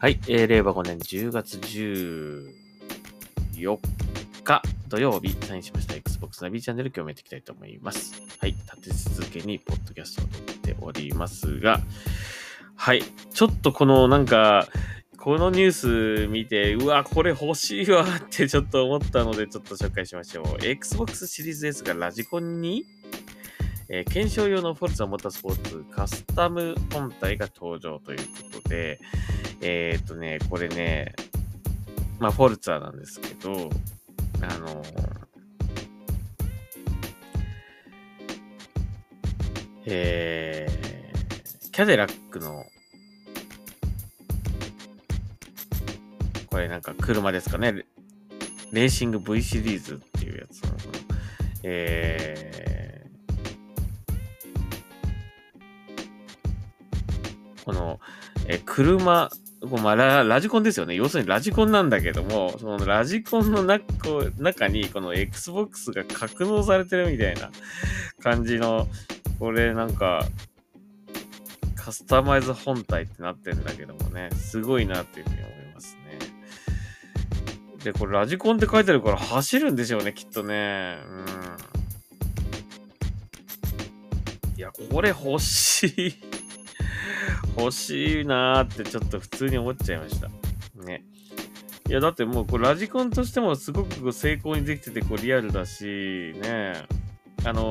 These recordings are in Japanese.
はい、えー、令和5年10月14日土曜日、サインしました Xbox ナビチャンネル今日もやっていきたいと思います。はい、立て続けにポッドキャストを撮っておりますが、はい、ちょっとこのなんか、このニュース見て、うわ、これ欲しいわってちょっと思ったので、ちょっと紹介しましょう。Xbox シリーズ S がラジコンに、えー検証用のフォルツァモータースポーツカスタム本体が登場ということで、えーっとね、これね、まあ、フォルツァなんですけど、あのえー、キャデラックの、これなんか車ですかね。レーシング V シリーズっていうやつの、えこの、え車、まあラ、ラジコンですよね。要するにラジコンなんだけども、そのラジコンの中中にこの Xbox が格納されてるみたいな感じの、これなんか、カスタマイズ本体ってなってるんだけどもね、すごいなっていうふうに思いますね。で、これラジコンって書いてあるから走るんでしょうね、きっとね。うん。いや、これ欲しい。欲しいなーってちょっと普通に思っちゃいました。ね。いや、だってもうこれラジコンとしてもすごく成功にできててこうリアルだし、ね。あの、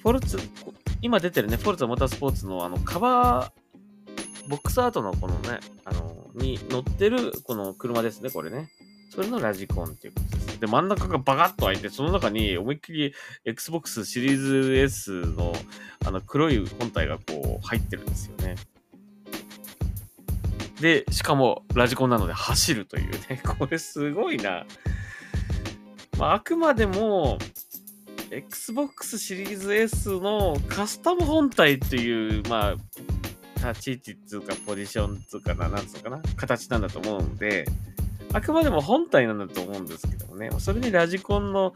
フォルツ、今出てるね、フォルツモータースポーツのあのカバー、ボックスアートのこのね、あの、に乗ってるこの車ですね、これね。それのラジコンっていうことです。で、真ん中がバカッと開いて、その中に思いっきり Xbox シリーズ S のあの黒い本体がこう入ってるんですよね。で、しかもラジコンなので走るというね。これすごいな。まあ、あくまでも Xbox シリーズ S のカスタム本体っていう、まあ、立ち位置っていうか、ポジションっていうかな、なんつうかな、形なんだと思うんで、あくまでも本体なんだと思うんですけどもね、それにラジコンの、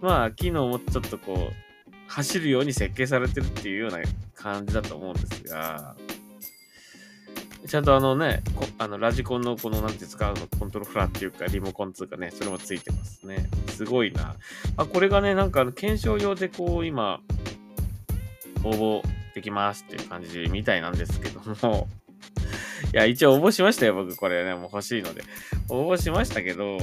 まあ、機能もちょっとこう、走るように設計されてるっていうような感じだと思うんですが、ちゃんとあのね、あのラジコンのこの、なんていう、のコントローラーっていうか、リモコンっていうかね、それもついてますね。すごいな。あ、これがね、なんか検証用でこう、今、応募できますっていう感じみたいなんですけども、いや、一応応募しましたよ、僕、これね、もう欲しいので。応募しましたけど、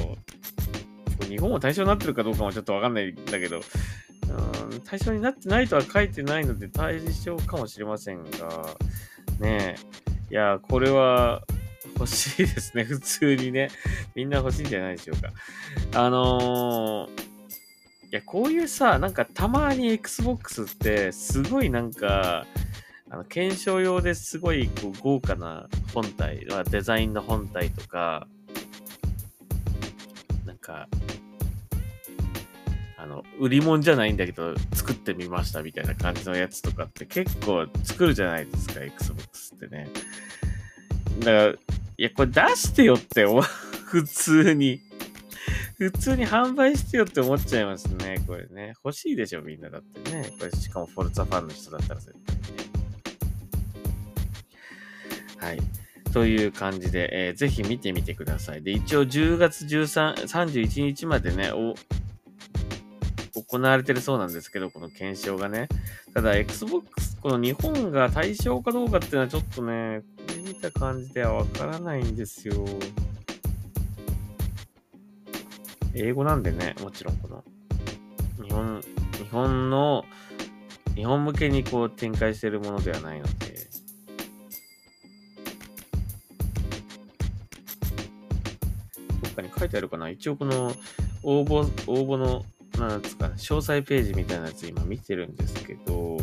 日本も対象になってるかどうかもちょっとわかんないんだけど、うん対象になってないとは書いてないので対象かもしれませんが、ねえ、いや、これは欲しいですね、普通にね。みんな欲しいんじゃないでしょうか。あのー、いや、こういうさ、なんかたまに Xbox ってすごいなんか、あの検証用ですごいこう豪華な本体、まあデザインの本体とか、なんか、あの、売り物じゃないんだけど、作ってみましたみたいな感じのやつとかって結構作るじゃないですか、Xbox ってね。だから、いや、これ出してよって思う、普通に。普通に販売してよって思っちゃいますね、これね。欲しいでしょ、みんなだってね。これ、しかもフォルツァファンの人だったら絶対はい。という感じで、えーぜひ見てみてください。で、一応10月13、31日までね、お、行われてるそうなんですけど、この検証がね。ただ、Xbox、この日本が対象かどうかっていうのはちょっとね、これ見た感じではわからないんですよ。英語なんでね、もちろんこの、日本、日本の、日本向けにこう展開してるものではないので、書いてあるかな？一応この応募、応募の、なんですか、詳細ページみたいなやつ今見てるんですけど、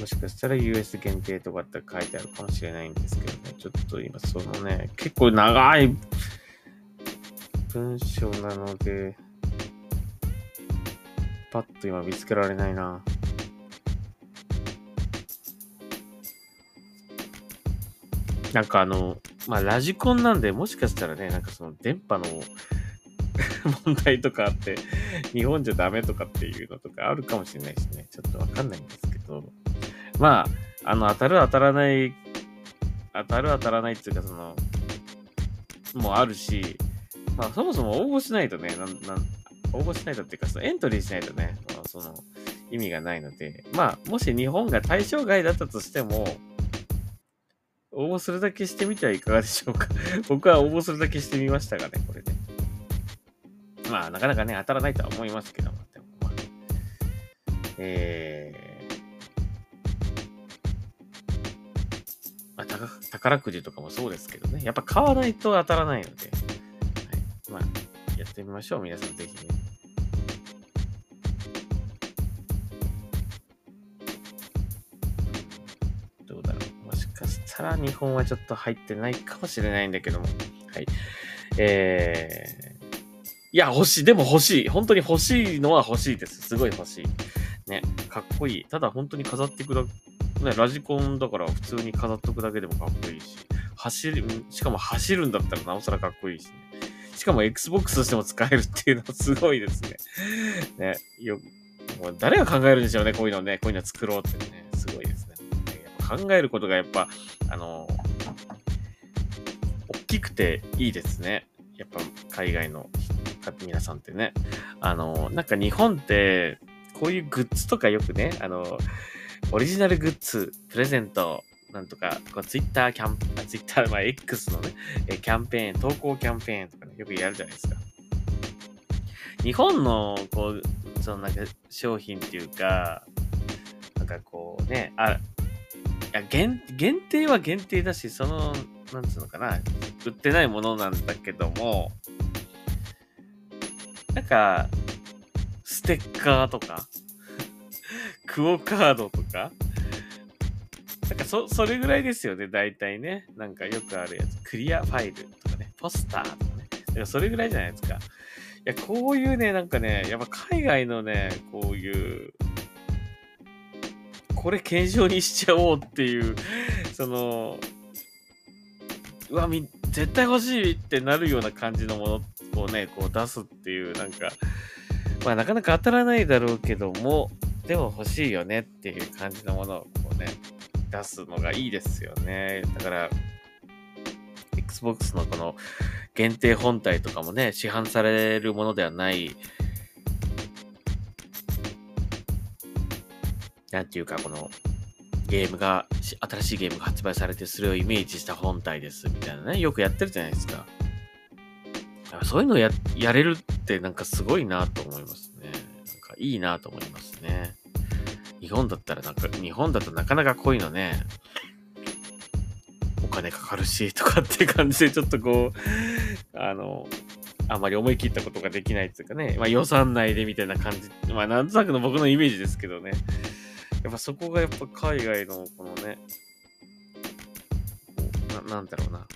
もしかしたら US 限定とかって書いてあるかもしれないんですけどね、ちょっと今そのね、結構長い文章なので、パッと今見つけられないな。なんかあの、まあ、ラジコンなんで、もしかしたらね、なんかその電波の 問題とかあって、日本じゃダメとかっていうのとかあるかもしれないしね。ちょっとわかんないんですけど。まあ、あの、当たる当たらない、当たる当たらないっていうか、その、もあるし、まあ、そもそも応募しないとね、なん、なん、応募しないとっていうか、そのエントリーしないとね、その、意味がないので、まあ、もし日本が対象外だったとしても、応募するだけしてみてはいかがでしょうか。僕は応募するだけしてみましたがね、これね。まあ、なかなかね、当たらないとは思いますけども、でもまあね、えー、まあ、宝くじとかもそうですけどね、やっぱ買わないと当たらないので、はい、まあ、やってみましょう、皆さんぜひね。しかしたら日本はちょっと入ってないかもしれないんだけども。はい。えー、いや、欲しい。でも欲しい。本当に欲しいのは欲しいです。すごい欲しい。ね、かっこいい。ただ本当に飾っていくだ、ね、ラジコンだから普通に飾っておくだけでもかっこいいし、走る、しかも走るんだったらなおさらかっこいいしね。しかも Xbox としても使えるっていうのはすごいですね。ね、よ、もう誰が考えるんでしょうね、こういうのね、こういうの作ろうって、ね。考えることがやっぱ、あの、大きくていいですね。やっぱ海外の皆さんってね。あの、なんか日本って、こういうグッズとかよくね、あの、オリジナルグッズ、プレゼント、なんとか、こうツイッターキャンプ、ツイッター、まあ X のね、キャンペーン、投稿キャンペーンとかね、よくやるじゃないですか。日本の、こう、そのなんか商品っていうか、なんかこうね、あ、や限限定は限定だし、その、なんつうのかな、売ってないものなんだけども、なんか、ステッカーとか、クオカードとか、なんかそ、それぐらいですよね、大体ね。なんかよくあるやつ。クリアファイルとかね、ポスターとかね。だからそれぐらいじゃないですか。いや、こういうね、なんかね、やっぱ海外のね、こういう、これ検証にしちゃおうっていう、その、うわ、み、絶対欲しいってなるような感じのものをね、こう出すっていう、なんか、まあなかなか当たらないだろうけども、でも欲しいよねっていう感じのものをこうね、出すのがいいですよね。だから、Xbox のこの限定本体とかもね、市販されるものではない、なんていうか、この、ゲームが、新しいゲームが発売されて、それをイメージした本体です、みたいなね、よくやってるじゃないですか。そういうのや、やれるってなんかすごいなと思いますね。なんかいいなと思いますね。日本だったらなんか、日本だとなかなかこういうのね、お金かかるしとかって感じでちょっとこう、あの、あまり思い切ったことができないっていうかね、まあ予算内でみたいな感じ、まあなんとなくの僕のイメージですけどね。やっぱそこがやっぱ海外のこのね、ななんだろうな、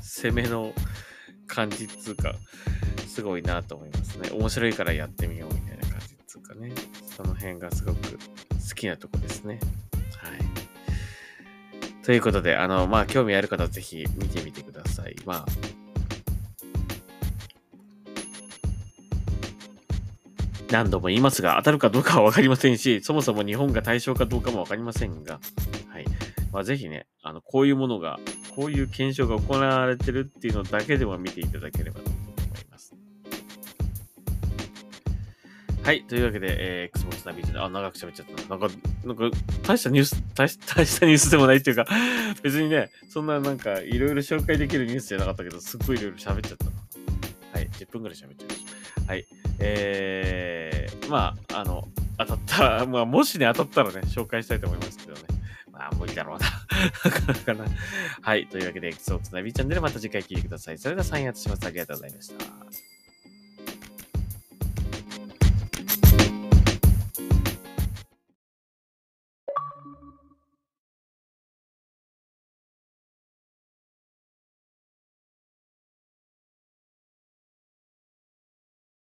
攻めの感じっつうか、すごいなと思いますね。面白いからやってみようみたいな感じっつうかね。その辺がすごく好きなとこですね。はい。ということで、あの、まあ、興味ある方はぜひ見てみてください。まあ、何度も言いますが、当たるかどうかはわかりませんし、そもそも日本が対象かどうかもわかりませんが、はい。まあ、ぜひね、あの、こういうものがこういう検証が行われてるっていうのだけでも見ていただければと思います。はい。というわけで、えー、Xbox ナビで、あ、長く喋っちゃった。なんか、なんか、大したニュース、大し大したニュースでもないっていうか 別にね、そんななんか、いろいろ紹介できるニュースじゃなかったけど、すっごいいろいろ喋っちゃったな。はい。10分ぐらい喋っちゃいました。はい。えー、まあ、あの、当たった、まあ、もしね、当たったらね、紹介したいと思いますけどね。まあ、無理だろうな。なかなかな。はい。というわけで、Xbox ナビチャンネルまた次回聞いてください。それではサインアウトします。ありがとうございました。